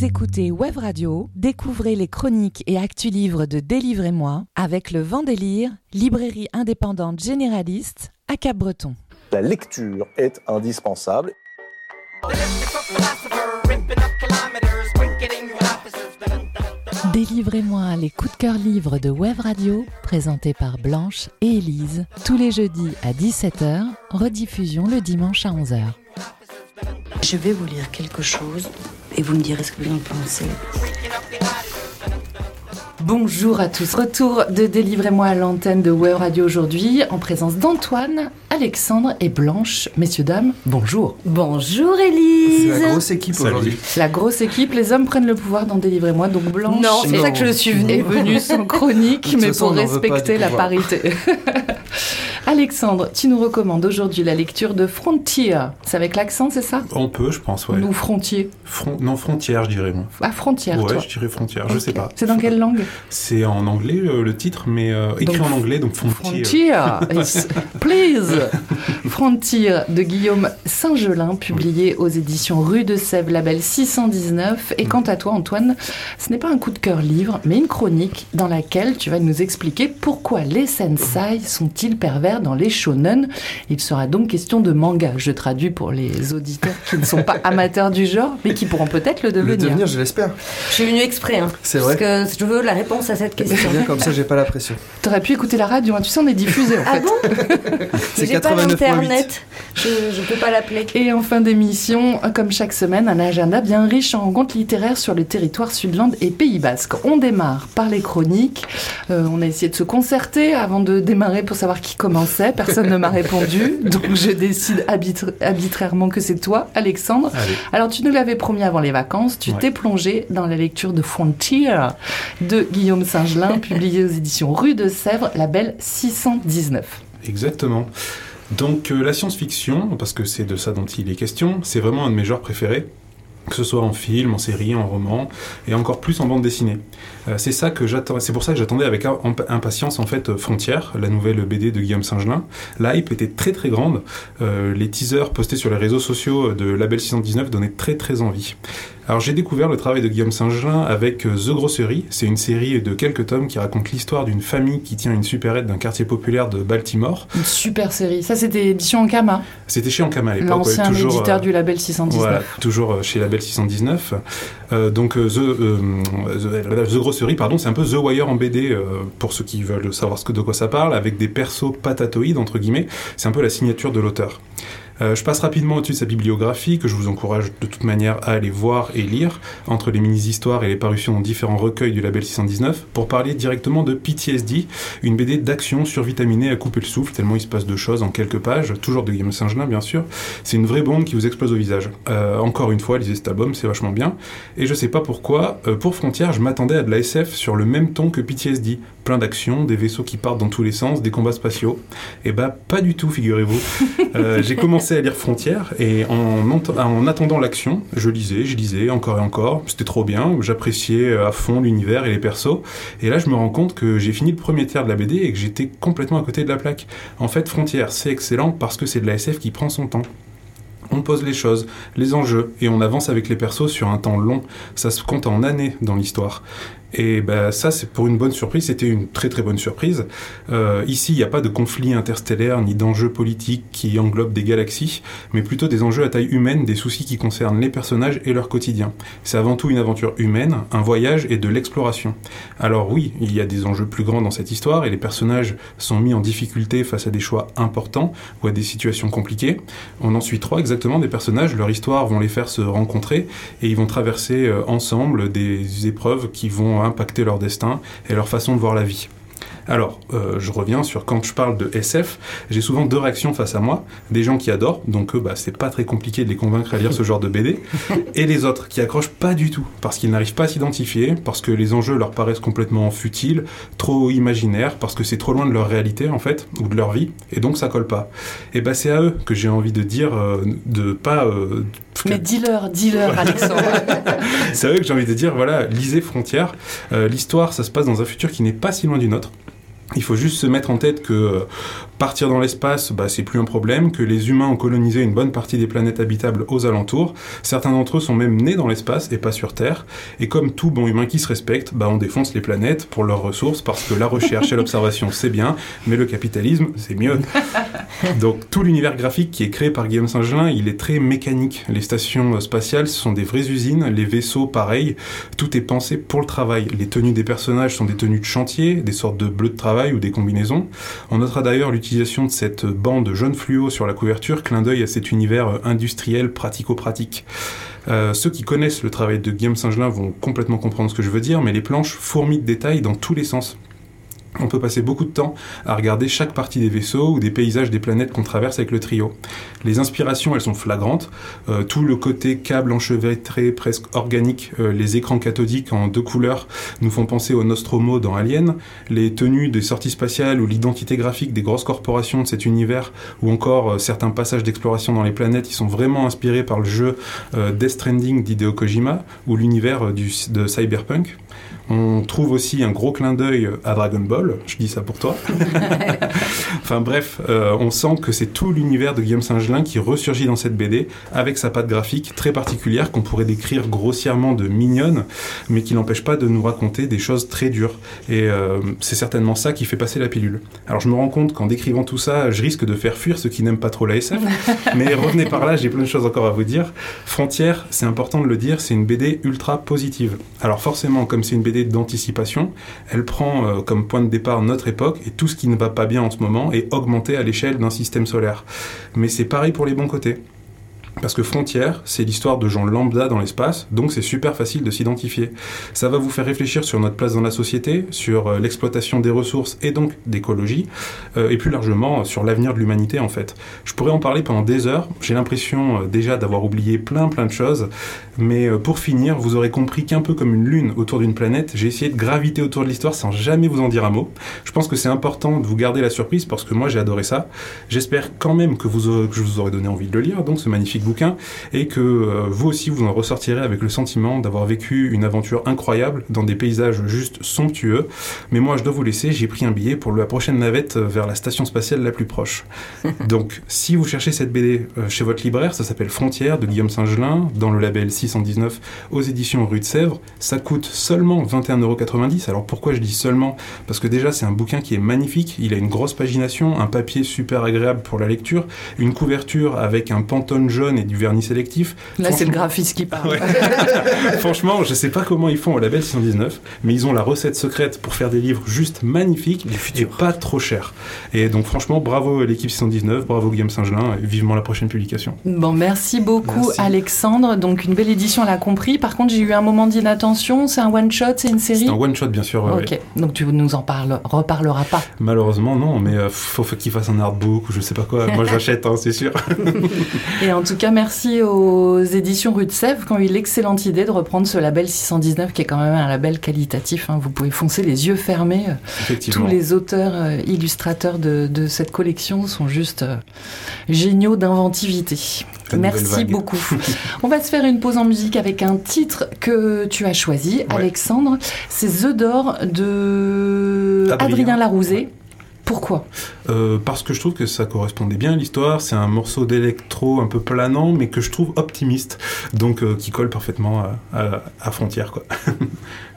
Vous écoutez Web Radio, découvrez les chroniques et actus livres de Délivrez-moi avec le Vendélire, librairie indépendante généraliste à Cap-Breton. La lecture est indispensable. Délivrez-moi les coups de cœur livres de Web Radio, présentés par Blanche et Élise, tous les jeudis à 17h, rediffusion le dimanche à 11h. Je vais vous lire quelque chose et vous me direz ce que vous en pensez. Bonjour à tous. Retour de Délivrez-moi à l'antenne de Web Radio aujourd'hui en présence d'Antoine, Alexandre et Blanche. Messieurs, dames, bonjour. Bonjour Élise. C'est la grosse équipe aujourd'hui. La grosse équipe, les hommes prennent le pouvoir dans Délivrez-moi, donc Blanche Non, c'est ça que je suis venue. est venue sans chronique, mais façon, pour respecter la pouvoir. parité. Alexandre, tu nous recommandes aujourd'hui la lecture de Frontier. C'est avec l'accent, c'est ça? On peut, je pense, ouais. Ou Frontier Fron- non, frontière, je dirais, moi. À Frontière, ouais, toi. je dirais frontière, je sais pas. C'est dans quelle langue? C'est en anglais euh, le titre, mais euh, écrit Donc, en anglais, donc frontier. Frontier, please. Frontier de Guillaume Saint-Gelin, publié aux éditions Rue de Sèvres, label 619. Et quant à toi, Antoine, ce n'est pas un coup de cœur livre, mais une chronique dans laquelle tu vas nous expliquer pourquoi les sensei sont-ils pervers dans les shonen. Il sera donc question de manga. Je traduis pour les auditeurs qui ne sont pas amateurs du genre, mais qui pourront peut-être le Le devenir. devenir, je l'espère. Je suis venue exprès, hein, C'est parce vrai. que je veux la réponse à cette question. C'est bien comme ça, j'ai pas la pression. T'aurais pu écouter la radio, hein. tu sais, on est diffusé en Ah fait. bon? C'est J'ai pas 89.8. d'internet, je, je peux pas l'appeler. Et en fin d'émission, comme chaque semaine, un agenda bien riche en rencontres littéraires sur le territoire Sudland et Pays Basque. On démarre par les chroniques. Euh, on a essayé de se concerter avant de démarrer pour savoir qui commençait. Personne ne m'a répondu, donc je décide arbitra- arbitrairement que c'est toi, Alexandre. Allez. Alors tu nous l'avais promis avant les vacances, tu Ouais. t'es plongé dans la lecture de Frontier de Guillaume Saint-Gelin, publié aux éditions Rue de Sèvres, label 619. Exactement. Donc euh, la science-fiction, parce que c'est de ça dont il est question, c'est vraiment un de mes genres préférés. Que ce soit en film, en série, en roman, et encore plus en bande dessinée. Euh, c'est ça que pour ça que j'attendais avec imp- impatience en fait euh, Frontière, la nouvelle BD de Guillaume Saint-Gelin. La était très très grande. Euh, les teasers postés sur les réseaux sociaux de Label 619 donnaient très très envie. Alors j'ai découvert le travail de Guillaume Saint-Gelin avec euh, The Grosserie. C'est une série de quelques tomes qui raconte l'histoire d'une famille qui tient une supérette d'un quartier populaire de Baltimore. Une super série. Ça, c'était édition Ankama, C'était chez Ankama à l'époque. ouais, l'ancien toujours, éditeur euh, du label 619. voilà, toujours euh, chez Label 619. Euh, donc The, euh, The, The Grosserie, pardon, c'est un peu The Wire en BD pour ceux qui veulent savoir ce que, de quoi ça parle, avec des persos patatoïdes entre guillemets. C'est un peu la signature de l'auteur. Euh, je passe rapidement au-dessus de sa bibliographie, que je vous encourage de toute manière à aller voir et lire, entre les mini-histoires et les parutions dans différents recueils du label 619, pour parler directement de PTSD, une BD d'action survitaminée à couper le souffle, tellement il se passe de choses en quelques pages, toujours de Guillaume Saint-Gelin bien sûr. C'est une vraie bombe qui vous explose au visage. Euh, encore une fois, lisez cet album, c'est vachement bien. Et je sais pas pourquoi, euh, pour Frontières, je m'attendais à de la SF sur le même ton que PTSD. Plein d'action, des vaisseaux qui partent dans tous les sens, des combats spatiaux. Et bah, pas du tout, figurez-vous. Euh, j'ai commencé à lire Frontières et en, en attendant l'action, je lisais, je lisais encore et encore. C'était trop bien, j'appréciais à fond l'univers et les persos. Et là, je me rends compte que j'ai fini le premier tiers de la BD et que j'étais complètement à côté de la plaque. En fait, Frontières, c'est excellent parce que c'est de la SF qui prend son temps. On pose les choses, les enjeux, et on avance avec les persos sur un temps long. Ça se compte en années dans l'histoire. Et bah, ça, c'est pour une bonne surprise, c'était une très très bonne surprise. Euh, ici, il n'y a pas de conflit interstellaire ni d'enjeux politiques qui englobent des galaxies, mais plutôt des enjeux à taille humaine, des soucis qui concernent les personnages et leur quotidien. C'est avant tout une aventure humaine, un voyage et de l'exploration. Alors oui, il y a des enjeux plus grands dans cette histoire et les personnages sont mis en difficulté face à des choix importants ou à des situations compliquées. On en suit trois exactement des personnages, leur histoire vont les faire se rencontrer et ils vont traverser euh, ensemble des épreuves qui vont impacter leur destin et leur façon de voir la vie. Alors, euh, je reviens sur quand je parle de SF, j'ai souvent deux réactions face à moi. Des gens qui adorent, donc eux, bah, c'est pas très compliqué de les convaincre à lire ce genre de BD. Et les autres qui accrochent pas du tout, parce qu'ils n'arrivent pas à s'identifier, parce que les enjeux leur paraissent complètement futiles, trop imaginaires, parce que c'est trop loin de leur réalité en fait, ou de leur vie, et donc ça colle pas. Et bah c'est à eux que j'ai envie de dire euh, de pas... euh, Mais dis-leur, dis-leur, Alexandre. c'est à eux que j'ai envie de dire, voilà, lisez Frontières. Euh, L'histoire, ça se passe dans un futur qui n'est pas si loin du nôtre. Il faut juste se mettre en tête que partir dans l'espace, bah, c'est plus un problème, que les humains ont colonisé une bonne partie des planètes habitables aux alentours. Certains d'entre eux sont même nés dans l'espace et pas sur Terre. Et comme tout bon humain qui se respecte, bah, on défonce les planètes pour leurs ressources parce que la recherche et l'observation c'est bien, mais le capitalisme c'est mieux. Donc tout l'univers graphique qui est créé par Guillaume Saint-Gelin, il est très mécanique. Les stations spatiales ce sont des vraies usines, les vaisseaux pareil, tout est pensé pour le travail. Les tenues des personnages sont des tenues de chantier, des sortes de bleus de travail ou des combinaisons. On notera d'ailleurs l'utilisation de cette bande jaune fluo sur la couverture, clin d'œil à cet univers industriel pratico-pratique. Euh, ceux qui connaissent le travail de Guillaume Saint-Gelin vont complètement comprendre ce que je veux dire, mais les planches fourmillent de détails dans tous les sens. On peut passer beaucoup de temps à regarder chaque partie des vaisseaux ou des paysages des planètes qu'on traverse avec le trio. Les inspirations, elles sont flagrantes. Euh, tout le côté câble enchevêtré, presque organique, euh, les écrans cathodiques en deux couleurs nous font penser au Nostromo dans Alien. Les tenues des sorties spatiales ou l'identité graphique des grosses corporations de cet univers, ou encore euh, certains passages d'exploration dans les planètes, qui sont vraiment inspirés par le jeu Death Stranding d'Hideo Kojima ou l'univers de Cyberpunk. On trouve aussi un gros clin d'œil à Dragon Ball, je dis ça pour toi. enfin bref, euh, on sent que c'est tout l'univers de Guillaume Saint-Gelin qui ressurgit dans cette BD avec sa patte graphique très particulière qu'on pourrait décrire grossièrement de mignonne, mais qui n'empêche pas de nous raconter des choses très dures. Et euh, c'est certainement ça qui fait passer la pilule. Alors je me rends compte qu'en décrivant tout ça, je risque de faire fuir ceux qui n'aiment pas trop la SF, mais revenez par là, j'ai plein de choses encore à vous dire. Frontière, c'est important de le dire, c'est une BD ultra positive. Alors forcément, comme c'est une BD d'anticipation. Elle prend euh, comme point de départ notre époque et tout ce qui ne va pas bien en ce moment est augmenté à l'échelle d'un système solaire. Mais c'est pareil pour les bons côtés. Parce que Frontière, c'est l'histoire de gens lambda dans l'espace, donc c'est super facile de s'identifier. Ça va vous faire réfléchir sur notre place dans la société, sur euh, l'exploitation des ressources et donc d'écologie, euh, et plus largement sur l'avenir de l'humanité en fait. Je pourrais en parler pendant des heures, j'ai l'impression euh, déjà d'avoir oublié plein plein de choses, mais pour finir, vous aurez compris qu'un peu comme une lune autour d'une planète, j'ai essayé de graviter autour de l'histoire sans jamais vous en dire un mot. Je pense que c'est important de vous garder la surprise parce que moi j'ai adoré ça. J'espère quand même que, vous que je vous aurai donné envie de le lire, donc ce magnifique bouquin et que euh, vous aussi vous en ressortirez avec le sentiment d'avoir vécu une aventure incroyable dans des paysages juste somptueux. Mais moi je dois vous laisser, j'ai pris un billet pour la prochaine navette vers la station spatiale la plus proche. Donc si vous cherchez cette BD euh, chez votre libraire, ça s'appelle Frontières de Guillaume Saint-Gelin dans le label 619 aux éditions Rue de Sèvres. Ça coûte seulement 21,90€. Alors pourquoi je dis seulement? Parce que déjà c'est un bouquin qui est magnifique, il a une grosse pagination, un papier super agréable pour la lecture, une couverture avec un pantone jaune et du vernis sélectif. Là, c'est le graphiste qui parle. Franchement, je sais pas comment ils font au label 619, mais ils ont la recette secrète pour faire des livres juste magnifiques et pas trop chers. Et donc, franchement, bravo à l'équipe 619, bravo Guillaume Saint-Gelin, et vivement la prochaine publication. Bon, merci beaucoup, Alexandre. Donc, une belle édition, on l'a compris. Par contre, j'ai eu un moment d'inattention. C'est un one-shot, c'est une série? C'est un one-shot, bien sûr. Ok, donc tu nous en parles, reparleras pas Malheureusement, non, mais il euh, faut, qu'il fasse un artbook ou je sais pas quoi. Moi, j'achète, hein, c'est sûr. et en tout cas, merci aux éditions Rue de Sèvres qui ont eu l'excellente idée de reprendre ce label 619 qui est quand même un label qualitatif. Hein. Vous pouvez foncer les yeux fermés. Tous les auteurs, euh, illustrateurs de, cette collection sont juste euh, géniaux d'inventivité. Merci beaucoup. On va se faire une pause en musique avec un titre que tu as choisi, Alexandre. C'est The Door de Adrien, Larouzé. Pourquoi euh, Parce que je trouve que ça correspondait bien à l'histoire. C'est un morceau d'électro un peu planant, mais que je trouve optimiste, donc euh, qui colle parfaitement à, Frontière.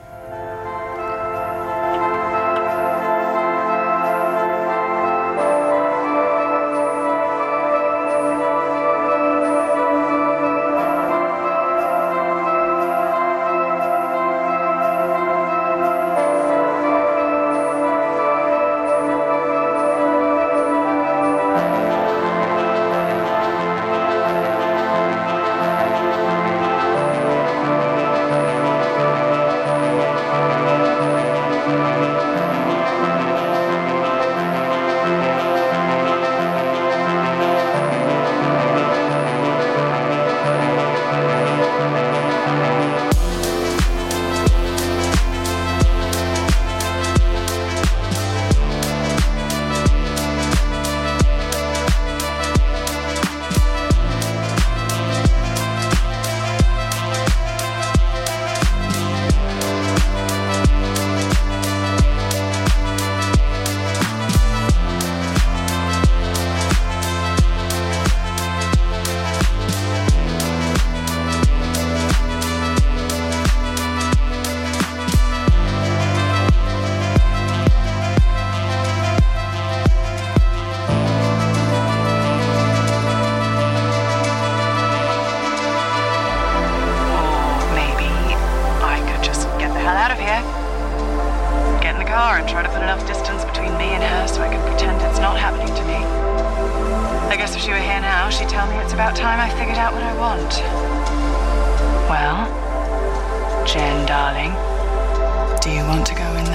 Jen, darling, do you want to go in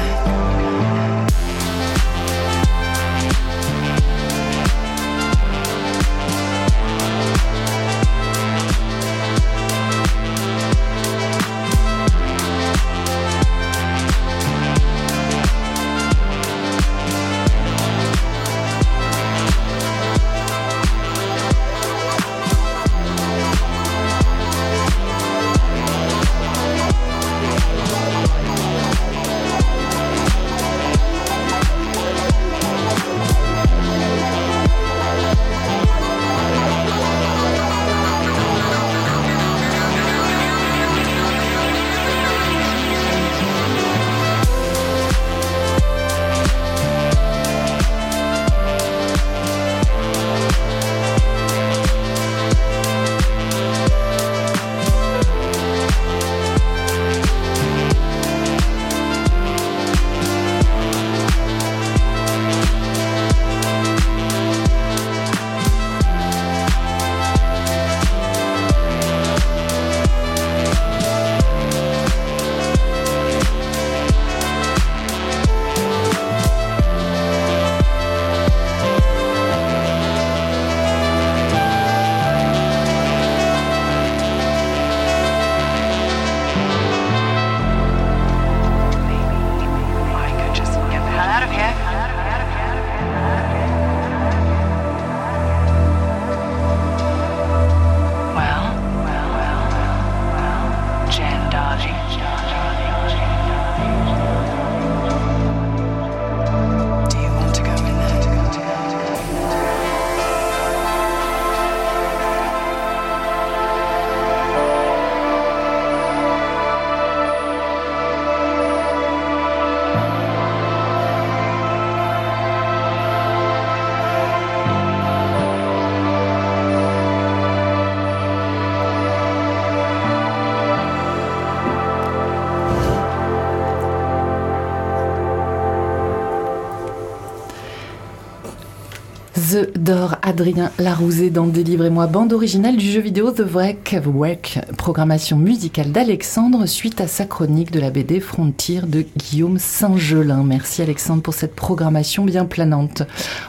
The d'Or Adrien Larousé dans Délivrez-moi, bande originale du jeu vidéo The Wreck, Wreck, programmation musicale d'Alexandre suite à sa chronique de la BD Frontier de Guillaume Saint-Gelin. Merci Alexandre pour cette programmation bien planante.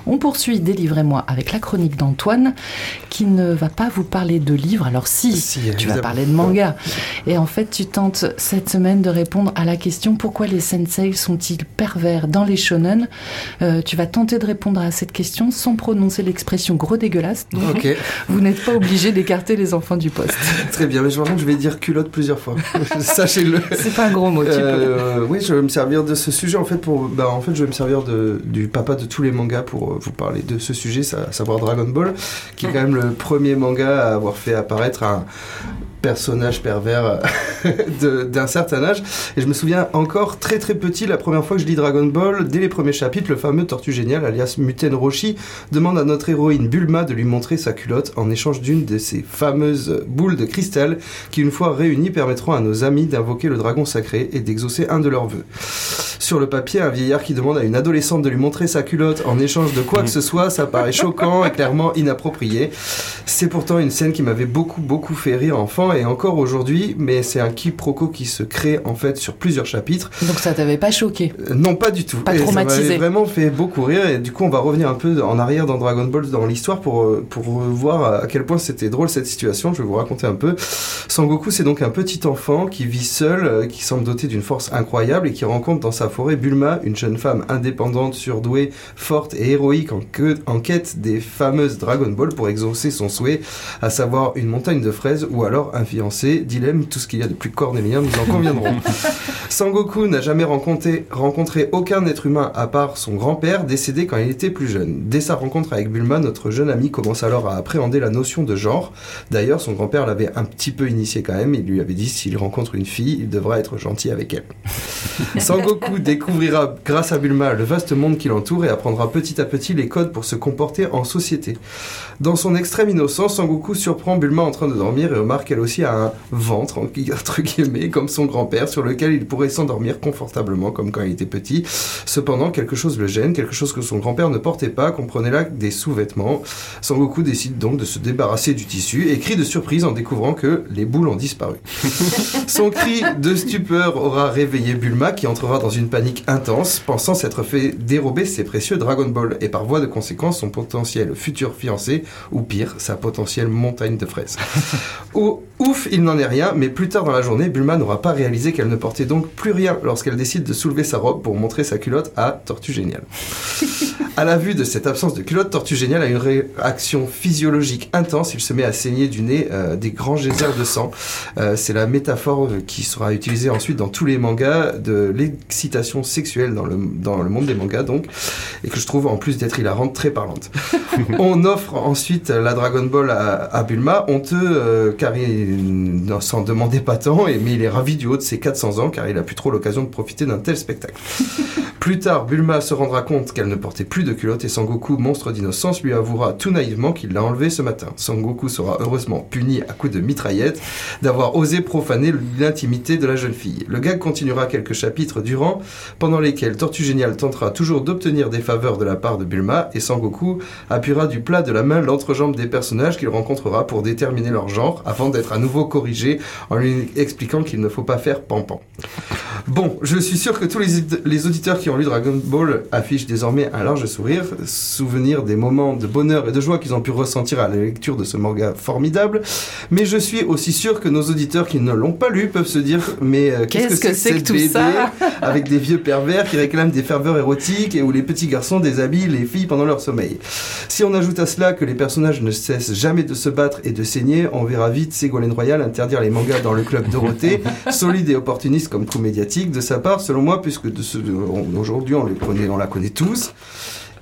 On poursuit Délivrez-moi avec la chronique d'Antoine qui ne va pas vous parler de livres. Alors si, Si, tu vas parler de manga. Et en fait, tu tentes cette semaine de répondre à la question pourquoi les sensei sont-ils pervers dans les shonen? Euh, Tu vas tenter de répondre à cette question sans prononcer l'expression gros dégueulasse. Donc, vous n'êtes pas obligé d'écarter les enfants du poste. très bien. Mais je pense que je vais dire culotte plusieurs fois. Sachez-le. C'est pas un gros mot, tu peux. Euh, oui, je vais me servir de ce sujet en fait pour. Bah, en fait, je vais me servir de, du papa de tous les mangas pour euh, vous parler de ce sujet, à savoir Dragon Ball, qui est quand même le premier manga à avoir fait apparaître un personnage pervers euh, d'un certain âge. Et je me souviens encore très très petit, la première fois que je lis Dragon Ball, dès les premiers chapitres, le fameux Tortue Génial, alias Muten Roshi, demande à notre héroïne Bulma de lui montrer sa culotte en échange d'une de ces fameuses boules de cristal qui, une fois réunies, permettront à nos amis d'invoquer le dragon sacré et d'exaucer un de leurs vœux. Sur le papier, un vieillard qui demande à une adolescente de lui montrer sa culotte en échange de quoi que ce soit, ça paraît choquant et clairement inapproprié. C'est pourtant une scène qui m'avait beaucoup beaucoup fait rire enfant et encore aujourd'hui, mais c'est un quiproquo qui se crée en fait sur plusieurs chapitres. Donc ça t'avait pas choqué? Euh, Non, pas du tout. Pas et ça traumatisé. m'avait vraiment fait beaucoup rire. Et du coup, on va revenir un peu en arrière dans Dragon Ball, dans l'histoire, pour, euh, pour voir à quel point c'était drôle cette situation. Je vais vous raconter un peu. Sangoku, c'est donc un petit enfant qui vit seul, euh, qui semble doté d'une force incroyable et qui rencontre dans sa forêt Bulma, une jeune femme indépendante, surdouée, forte et héroïque en, que- en quête des fameuses Dragon Ball pour exaucer son souhait, à savoir une montagne de fraises ou alors un fiancé. Dilemme, tout ce qu'il y a de plus cornélien, nous en conviendrons. Sangoku n'a jamais rencontré, rencontré aucun être humain à part son grand-père décédé quand il était plus jeune. Dès sa rencontre avec Bulma, notre jeune ami commence alors à appréhender la notion de genre. D'ailleurs, son grand-père l'avait un petit peu initié quand même. Il lui avait dit s'il rencontre une fille, il devra être gentil avec elle. Sangoku découvrira grâce à Bulma le vaste monde qui l'entoure et apprendra petit à petit les codes pour se comporter en société. Dans son extrême innocence, Sangoku surprend Bulma en train de dormir et remarque elle aussi aussi a un ventre, entre guillemets, comme son grand-père, sur lequel il pourrait s'endormir confortablement, comme quand il était petit. Cependant, quelque chose le gêne, quelque chose que son grand-père ne portait pas, comprenez là des sous-vêtements. Sangoku décide donc de se débarrasser du tissu et crie de surprise en découvrant que les boules ont disparu. son cri de stupeur aura réveillé Bulma qui entrera dans une panique intense, pensant s'être fait dérober ses précieux Dragon Ball et par voie de conséquence son potentiel futur fiancé, ou pire, sa potentielle montagne de fraises. Ou- ouf, il n'en est rien, mais plus tard dans la journée, Bulma n'aura pas réalisé qu'elle ne portait donc plus rien lorsqu'elle décide de soulever sa robe pour montrer sa culotte à Tortue Géniale. À la vue de cette absence de culotte, Tortue Géniale a une réaction physiologique intense. Il se met à saigner du nez euh, des grands geysers de sang. Euh, c'est la métaphore euh, qui sera utilisée ensuite dans tous les mangas de l'excitation sexuelle dans le, dans le monde des mangas, donc, et que je trouve en plus d'être hilarante, très parlante. On offre ensuite la Dragon Ball à, à Bulma, honteux euh, car il ne s'en demandait pas tant, et, mais il est ravi du haut de ses 400 ans car il a plus trop l'occasion de profiter d'un tel spectacle. Plus tard, Bulma se rendra compte qu'elle ne portait plus de culotte et Sangoku, monstre d'innocence, lui avouera tout naïvement qu'il l'a enlevée ce matin. Sangoku sera heureusement puni à coups de mitraillette d'avoir osé profaner l'intimité de la jeune fille. Le gag continuera quelques chapitres durant, pendant lesquels Tortue Géniale tentera toujours d'obtenir des faveurs de la part de Bulma et Sangoku appuiera du plat de la main l'entrejambe des personnages qu'il rencontrera pour déterminer leur genre avant d'être nouveau corrigé en lui expliquant qu'il ne faut pas faire pampan. Bon, je suis sûr que tous les, les auditeurs qui ont lu Dragon Ball affichent désormais un large sourire, souvenir des moments de bonheur et de joie qu'ils ont pu ressentir à la lecture de ce manga formidable. Mais je suis aussi sûr que nos auditeurs qui ne l'ont pas lu peuvent se dire mais euh, qu'est-ce Qu'est-ce que que c'est que tout BD ça? avec des vieux pervers qui réclament des ferveurs érotiques et où les petits garçons déshabillent les filles pendant leur sommeil. Si on ajoute à cela que les personnages ne cessent jamais de se battre et de saigner, on verra vite Ségolène Royal interdire les mangas dans le club Dorothée, solide et opportuniste comme coup médiatique de sa part, selon moi, puisque de ce, on- aujourd'hui on, les connaît, on la connaît tous.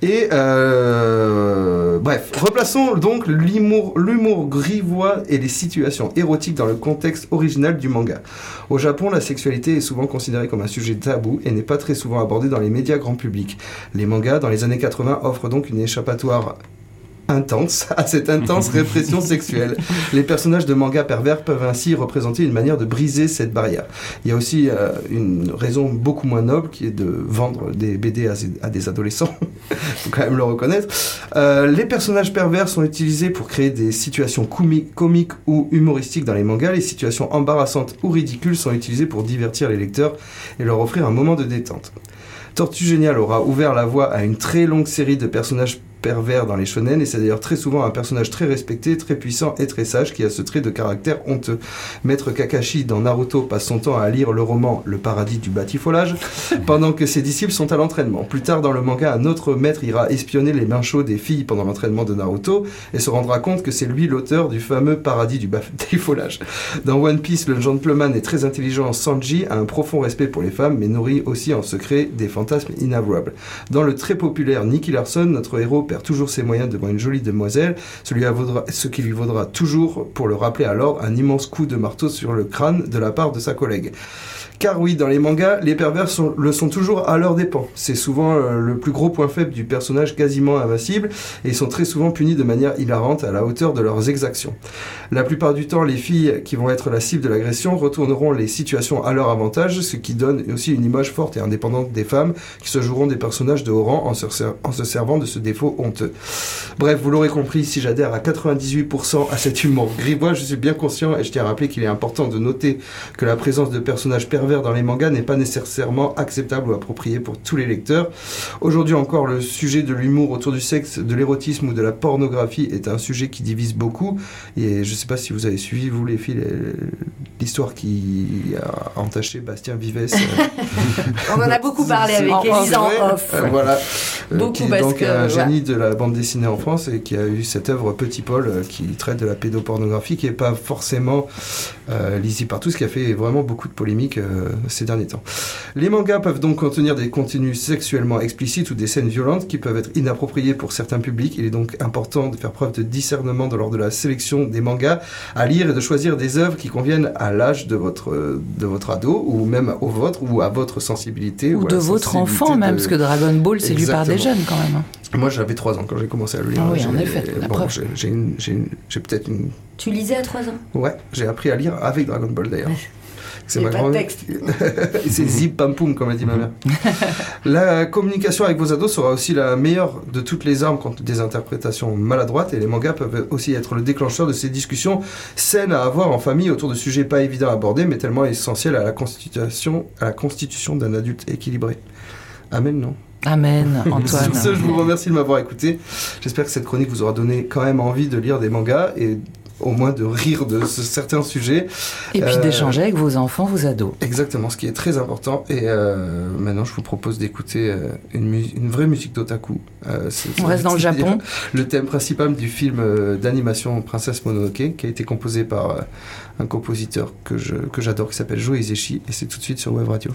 Et euh, bref, replaçons donc l'humour, l'humour grivois et les situations érotiques dans le contexte original du manga. Au Japon, la sexualité est souvent considérée comme un sujet tabou et n'est pas très souvent abordée dans les médias grand public. Les mangas, dans les années 80, offrent donc une échappatoire intense à cette intense répression sexuelle. Les personnages de manga pervers peuvent ainsi représenter une manière de briser cette barrière. Il y a aussi euh, une raison beaucoup moins noble qui est de vendre des BD à, à des adolescents. faut quand même le reconnaître. Euh, les personnages pervers sont utilisés pour créer des situations comi- comiques ou humoristiques dans les mangas. Les situations embarrassantes ou ridicules sont utilisées pour divertir les lecteurs et leur offrir un moment de détente. Tortue Géniale aura ouvert la voie à une très longue série de personnages pervers dans les shonen et c'est d'ailleurs très souvent un personnage très respecté, très puissant et très sage qui a ce trait de caractère honteux. Maître Kakashi dans Naruto passe son temps à lire le roman Le paradis du batifolage pendant que ses disciples sont à l'entraînement. Plus tard dans le manga, un autre maître ira espionner les mains chaudes des filles pendant l'entraînement de Naruto et se rendra compte que c'est lui l'auteur du fameux paradis du batifolage. Dans One Piece, le gentleman est très intelligent, Sanji a un profond respect pour les femmes mais nourrit aussi en secret des fantasmes inavouables. Dans le très populaire Nicky Larson, notre héros perd toujours ses moyens devant une jolie demoiselle, ce, lui ce qui lui vaudra toujours, pour le rappeler l'ordre, un immense coup de marteau sur le crâne de la part de sa collègue. Car oui, dans les mangas, les pervers le sont toujours à leur dépens. C'est souvent euh, le plus gros point faible du personnage quasiment invincible, et ils sont très souvent punis de manière hilarante à la hauteur de leurs exactions. La plupart du temps, les filles qui vont être la cible de l'agression retourneront les situations à leur avantage, ce qui donne aussi une image forte et indépendante des femmes qui se joueront des personnages de haut rang en se, en se servant de ce défaut honteux. Bref, vous l'aurez compris, si j'adhère à 98% à cet humour grivois, je suis bien conscient et je tiens à rappeler qu'il est important de noter que la présence de personnages pervers dans les mangas n'est pas nécessairement acceptable ou appropriée pour tous les lecteurs. Aujourd'hui encore, le sujet de l'humour autour du sexe, de l'érotisme ou de la pornographie est un sujet qui divise beaucoup. Et je sais pas si vous avez suivi, vous les filles, les- l'histoire qui a entaché Bastien Vives. euh, On en a beaucoup parlé avec Elisa off. Euh, voilà. Euh, Beaucoup qui est parce donc que, un ouais. génie de la bande dessinée en France et qui a eu cette œuvre Petit Paul qui traite de la pédopornographie qui n'est pas forcément euh, lisible par tous, qui a fait vraiment beaucoup de polémiques euh, ces derniers temps. Les mangas peuvent donc contenir des contenus sexuellement explicites ou des scènes violentes qui peuvent être inappropriées pour certains publics. Il est donc important de faire preuve de discernement lors de la sélection des mangas à lire et de choisir des œuvres qui conviennent à l'âge de votre, euh, de votre ado ou même au vôtre ou à votre sensibilité. Ou de votre enfant même, de- parce que Dragon Ball, c'est lu par des jeunes quand même. hein. moi, j'avais 3 ans quand j'ai commencé à le lire. Ah oui, en effet, la bon, preuve. j'ai peut-être une. Tu lisais à 3 ans? Ouais, j'ai appris à lire avec Dragon Ball d'ailleurs. C'est ma pas de grand-mère. texte. Et c'est zip pam poum, comme a dit ma mère. la communication avec vos ados sera aussi la meilleure de toutes les armes contre des interprétations maladroites et les mangas peuvent aussi être le déclencheur de ces discussions saines à avoir en famille autour de sujets pas évidents à aborder mais tellement essentiels à la constitution, à la constitution d'un adulte équilibré. Amen, non? Amen, Antoine. Sur ce, je vous remercie de m'avoir écouté. J'espère que cette chronique vous aura donné quand même envie de lire des mangas et au moins de rire de ce- certains sujets. Et puis Euh, d'échanger avec vos enfants, vos ados. Exactement, ce qui est très important. Et euh, maintenant, je vous propose d'écouter euh, une, une vraie musique d'otaku. On reste dans le Japon. Le thème principal du film d'animation Princesse Mononoke, qui a été composé par un compositeur que je- que j'adore, qui s'appelle Joe Hisaishi. Et c'est tout de suite sur Web Radio.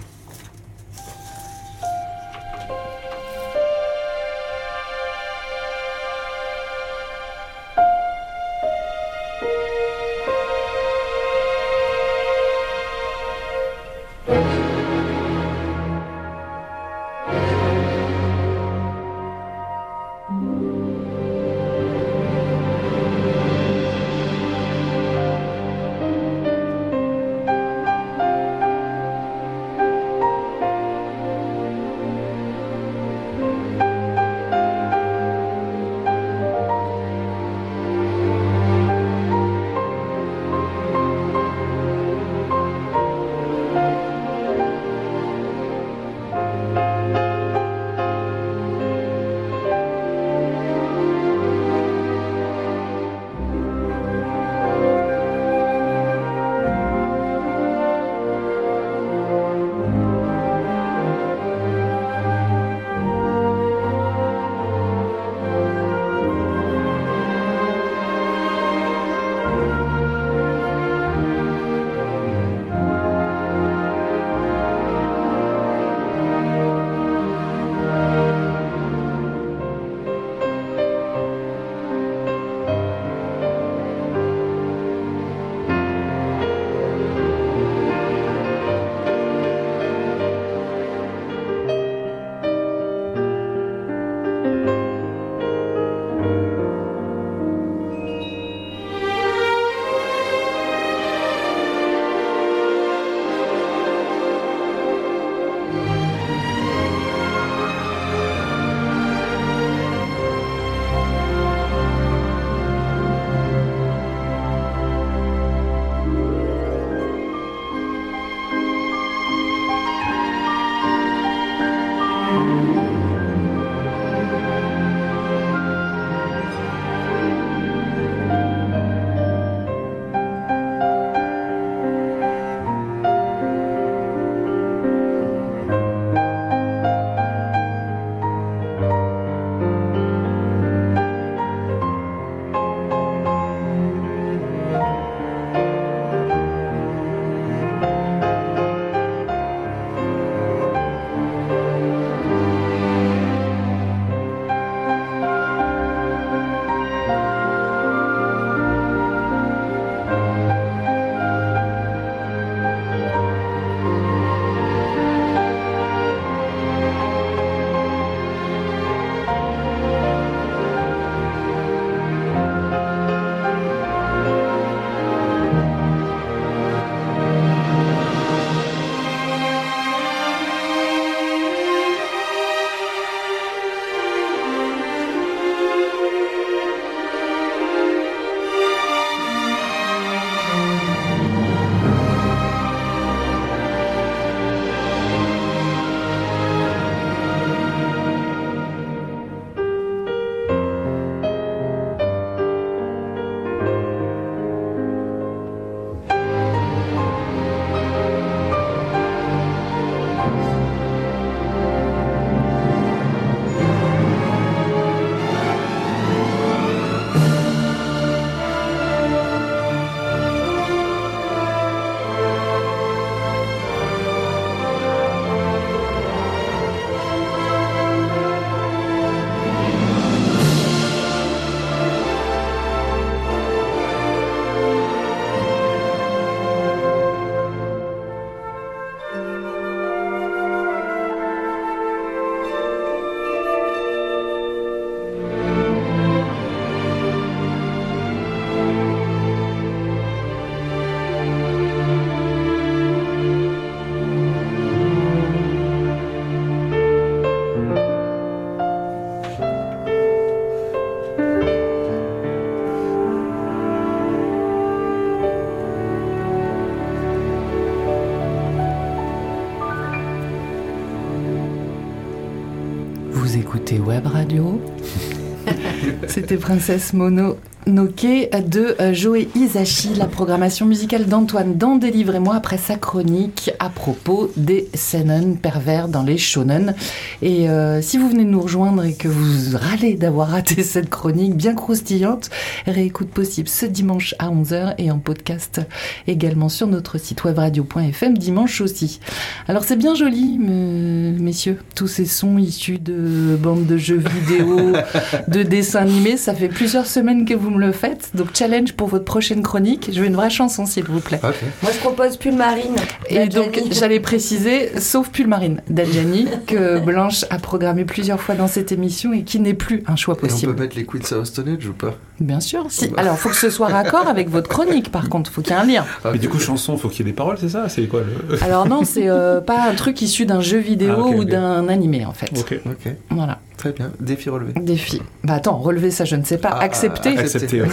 Princesse Mono Noké de Joé Isashi, la programmation musicale d'Antoine dans Délivrez-moi après sa chronique à propos des seinen pervers dans les shonen. Et euh, si vous venez de nous rejoindre et que vous râlez d'avoir raté cette chronique bien croustillante, réécoute possible ce dimanche à 11h et en podcast également sur notre site webradio.fm dimanche aussi. Alors c'est bien joli, me- messieurs, tous ces sons issus de bandes de jeux vidéo, de dessins animés, ça fait plusieurs semaines que vous me le faites. Donc challenge pour votre prochaine chronique. Je veux une vraie chanson s'il vous plaît. Moi, je propose Pull Marine. Et donc j'allais préciser, sauf Pulmarine d'Adjani, que Blanche a programmé plusieurs fois dans cette émission et qui n'est plus un choix Et on possible. peut mettre les Queens of Stone Age ou pas? Bien sûr. Si. Bah. Alors faut que ce soit raccord avec votre chronique par contre, faut qu'il y ait un lien. Mais du coup, chanson, faut qu'il y ait des paroles, c'est ça? C'est quoi le. Alors non, c'est euh, pas un truc issu d'un jeu vidéo Ah, ou d'un animé en fait. Ok. Ok, Voilà. Très bien. Défi relevé. Défi. Bah attends, relever ça, je ne sais pas. Ah, Accepter. Accepté, ouais.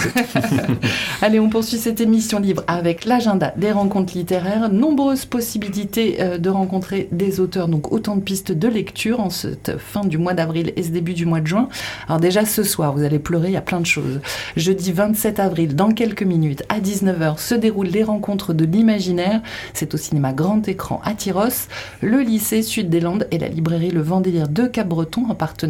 Allez, on poursuit cette émission libre avec l'agenda des rencontres littéraires. Nombreuses possibilités euh, de rencontrer des auteurs, donc autant de pistes de lecture en cette fin du mois d'avril et ce début du mois de juin. Alors déjà ce soir, vous allez pleurer, il y a plein de choses. Jeudi 27 avril, dans quelques minutes, à 19h, se déroulent les rencontres de l'imaginaire. C'est au cinéma Grand Écran à Tyros, le lycée Sud des Landes et la librairie Le Vendélire de Cap-Breton en partenariat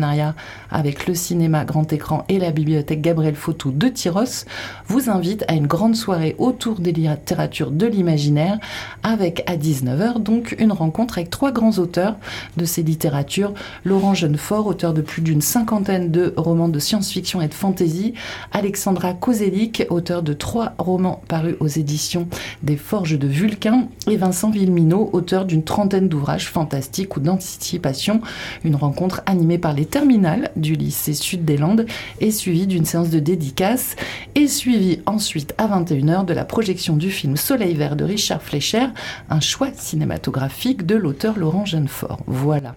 avec le cinéma Grand Écran et la bibliothèque Gabriel Fautou de Tyros vous invite à une grande soirée autour des littératures de l'imaginaire avec à 19h donc une rencontre avec trois grands auteurs de ces littératures. Laurent Jeunefort, auteur de plus d'une cinquantaine de romans de science-fiction et de fantasy. Alexandra Kozelik, auteur de trois romans parus aux éditions des Forges de Vulcain. Et Vincent Villeminot, auteur d'une trentaine d'ouvrages fantastiques ou d'anticipation. Une rencontre animée par les terminales du lycée Sud des Landes et suivie d'une séance de dédicace et suivie ensuite à 21h de la projection du film Soleil vert de Richard Fleischer, un choix cinématographique de l'auteur Laurent Jeunefort. Voilà.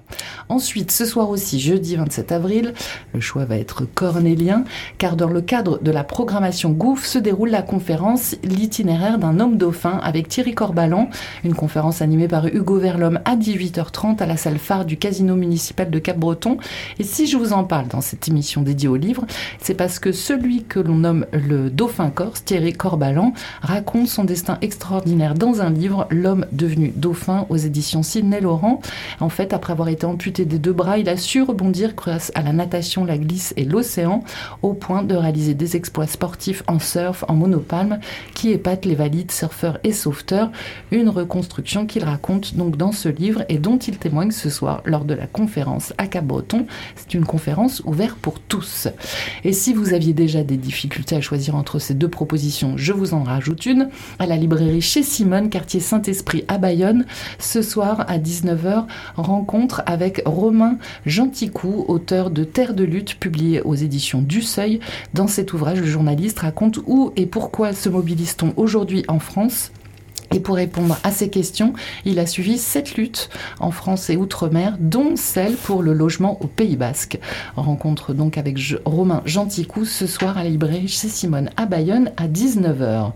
Ensuite, ce soir aussi, jeudi 27 avril, le choix va être cornélien, car dans le cadre de la programmation Gouffre se déroule la conférence L'itinéraire d'un homme dauphin avec Thierry Corbalan, une conférence animée par Hugo Verlhomme à 18h30 à la salle phare du Casino municipal de Cap-Breton. Et si je vous en parle dans cette émission dédiée au livre, c'est parce que celui que l'on nomme le dauphin corse, Thierry Corbalan, raconte son destin extraordinaire dans un livre, L'homme devenu dauphin aux éditions Sidney Laurent. En fait, après avoir été amputé des deux bras, il a su rebondir grâce à la natation, la glisse et l'océan, au point de réaliser des exploits sportifs en surf, en monopalme, qui épatent les valides, surfeurs et sauveteurs. Une reconstruction qu'il raconte donc dans ce livre et dont il témoigne ce soir lors de la conférence à Cap-Breton. C'est une conférence ouverte pour tous. Et si vous aviez déjà des difficultés à choisir entre ces deux propositions, je vous en rajoute une. À la librairie chez Simone, quartier Saint-Esprit à Bayonne, ce soir à 19h, rencontre avec Romain Genticou, auteur de Terre de lutte, publié aux éditions du Seuil. Dans cet ouvrage, le journaliste raconte où et pourquoi se mobilise-t-on aujourd'hui en France et pour répondre à ces questions, il a suivi sept luttes en France et Outre-mer, dont celle pour le logement au Pays Basque. Rencontre donc avec Romain Genticou ce soir à la librairie chez Simone à Bayonne à 19h.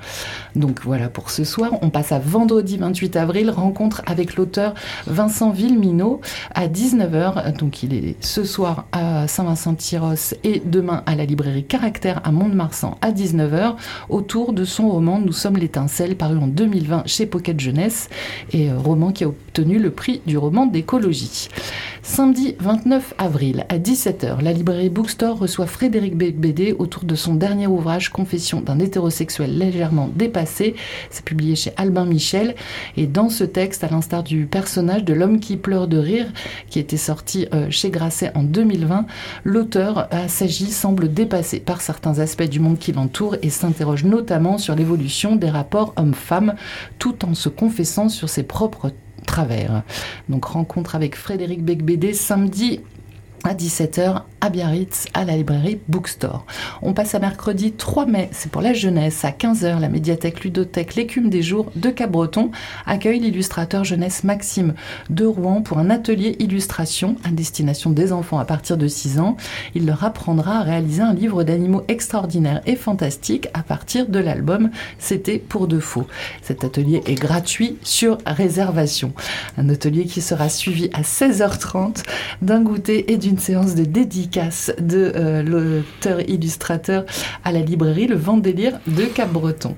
Donc voilà pour ce soir. On passe à vendredi 28 avril, rencontre avec l'auteur Vincent Villeminot à 19h. Donc il est ce soir à Saint-Vincent-Tyros et demain à la librairie Caractère à Mont-de-Marsan à 19h autour de son roman Nous sommes l'étincelle paru en 2020 chez Pocket Jeunesse et euh, roman qui a obtenu le prix du roman d'écologie. Samedi 29 avril à 17h, la librairie Bookstore reçoit Frédéric Bébédé autour de son dernier ouvrage Confession d'un hétérosexuel légèrement dépassé. C'est publié chez Albin Michel et dans ce texte, à l'instar du personnage de l'homme qui pleure de rire qui était sorti euh, chez Grasset en 2020, l'auteur à s'agit semble dépassé par certains aspects du monde qui l'entoure et s'interroge notamment sur l'évolution des rapports hommes-femmes tout en se confessant sur ses propres travers. Donc rencontre avec Frédéric Becbédé samedi à 17h à Biarritz, à la librairie Bookstore. On passe à mercredi 3 mai, c'est pour la jeunesse, à 15h, la médiathèque ludothèque L'écume des jours de Cabreton accueille l'illustrateur jeunesse Maxime de Rouen pour un atelier illustration à destination des enfants à partir de 6 ans. Il leur apprendra à réaliser un livre d'animaux extraordinaires et fantastiques à partir de l'album C'était pour de faux. Cet atelier est gratuit sur réservation. Un atelier qui sera suivi à 16h30 d'un goûter et d'une séance de dédicace de euh, l'auteur-illustrateur à la librairie Le Vendélire de Cap-Breton.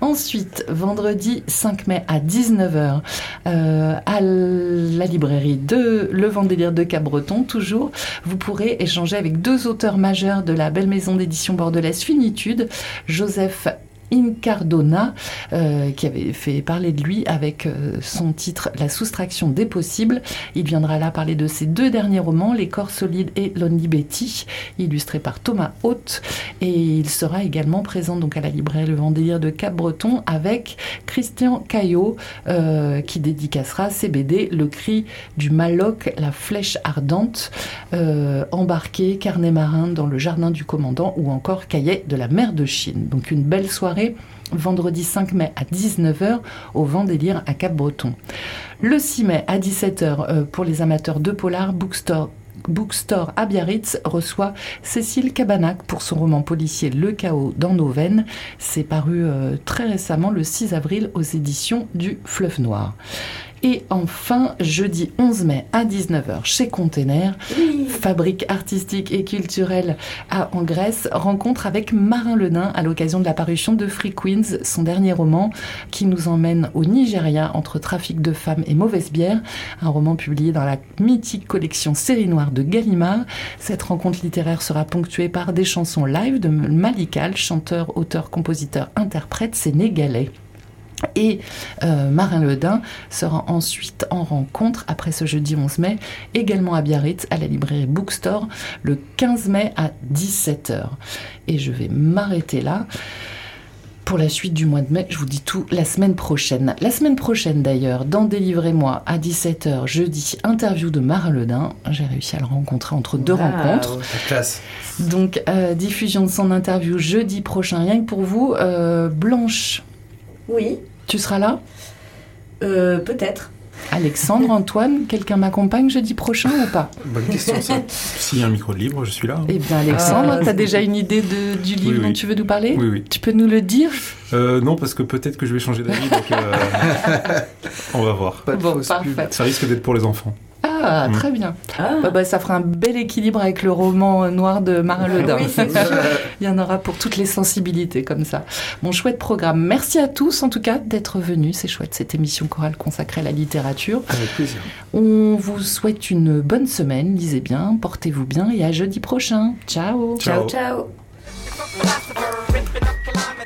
Ensuite, vendredi 5 mai à 19h, euh, à la librairie de Le Vendélire de Cap-Breton, toujours, vous pourrez échanger avec deux auteurs majeurs de la belle maison d'édition bordelaise Finitude, Joseph Incardona, euh, qui avait fait parler de lui avec euh, son titre La soustraction des possibles. Il viendra là parler de ses deux derniers romans, Les corps solides et Lonely Betty, illustrés par Thomas Haute. Et il sera également présent donc à la librairie Le Vendélire de Cap-Breton avec Christian Caillot, euh, qui dédicacera ses BD Le cri du Maloc, La flèche ardente, Embarqué, Carnet marin dans le jardin du commandant ou encore Cahier de la mer de Chine. Donc une belle soirée vendredi 5 mai à 19h au Vendélire à Cap-Breton. Le 6 mai à 17h euh, pour les amateurs de polar, Bookstore à Biarritz reçoit Cécile Cabanac pour son roman policier Le chaos dans nos veines. C'est paru euh, très récemment le 6 avril aux éditions du Fleuve Noir. Et enfin, jeudi 11 mai à 19h chez Container, fabrique artistique et culturelle à, en Grèce, rencontre avec Marin Lenain à l'occasion de la parution de Free Queens, son dernier roman qui nous emmène au Nigeria entre trafic de femmes et mauvaise bière, un roman publié dans la mythique collection Série Noire de Gallimard. Cette rencontre littéraire sera ponctuée par des chansons live de Malikal, chanteur, auteur, compositeur, interprète sénégalais. Et euh, Marin Ledin sera ensuite en rencontre après ce jeudi 11 mai, également à Biarritz, à la librairie Bookstore, le 15 mai à 17h. Et je vais m'arrêter là. Pour la suite du mois de mai, je vous dis tout la semaine prochaine. La semaine prochaine d'ailleurs, dans Délivrez-moi à 17h, jeudi, interview de Marin Ledin. J'ai réussi à le rencontrer entre deux rencontres. Classe. Donc, euh, diffusion de son interview jeudi prochain. Rien que pour vous, euh, Blanche, Oui, tu seras là euh, peut-être. Alexandre, Antoine, quelqu'un m'accompagne jeudi prochain ou pas Bonne question ça. S'il y a un micro de libre, je suis là. Eh bien, Alexandre, Ah, tu as déjà une idée de- du livre Oui, oui. dont tu veux nous parler Oui, oui. Tu peux nous le dire Euh, non, parce que peut-être que je vais changer d'avis, donc euh, on va voir. Pas de Bon, parfait. Ça risque d'être pour les enfants. Ah, Mm. très bien. Ah, Bah, bah, ça fera un bel équilibre avec le roman noir de Marin. Oui, c'est sûr. Il y en aura pour toutes les sensibilités comme ça. Mon chouette programme. Merci à tous en tout cas d'être venus. C'est chouette cette émission chorale consacrée à la littérature. Avec plaisir. On vous souhaite une bonne semaine. Lisez bien, portez-vous bien et à jeudi prochain. Ciao. ciao, ciao.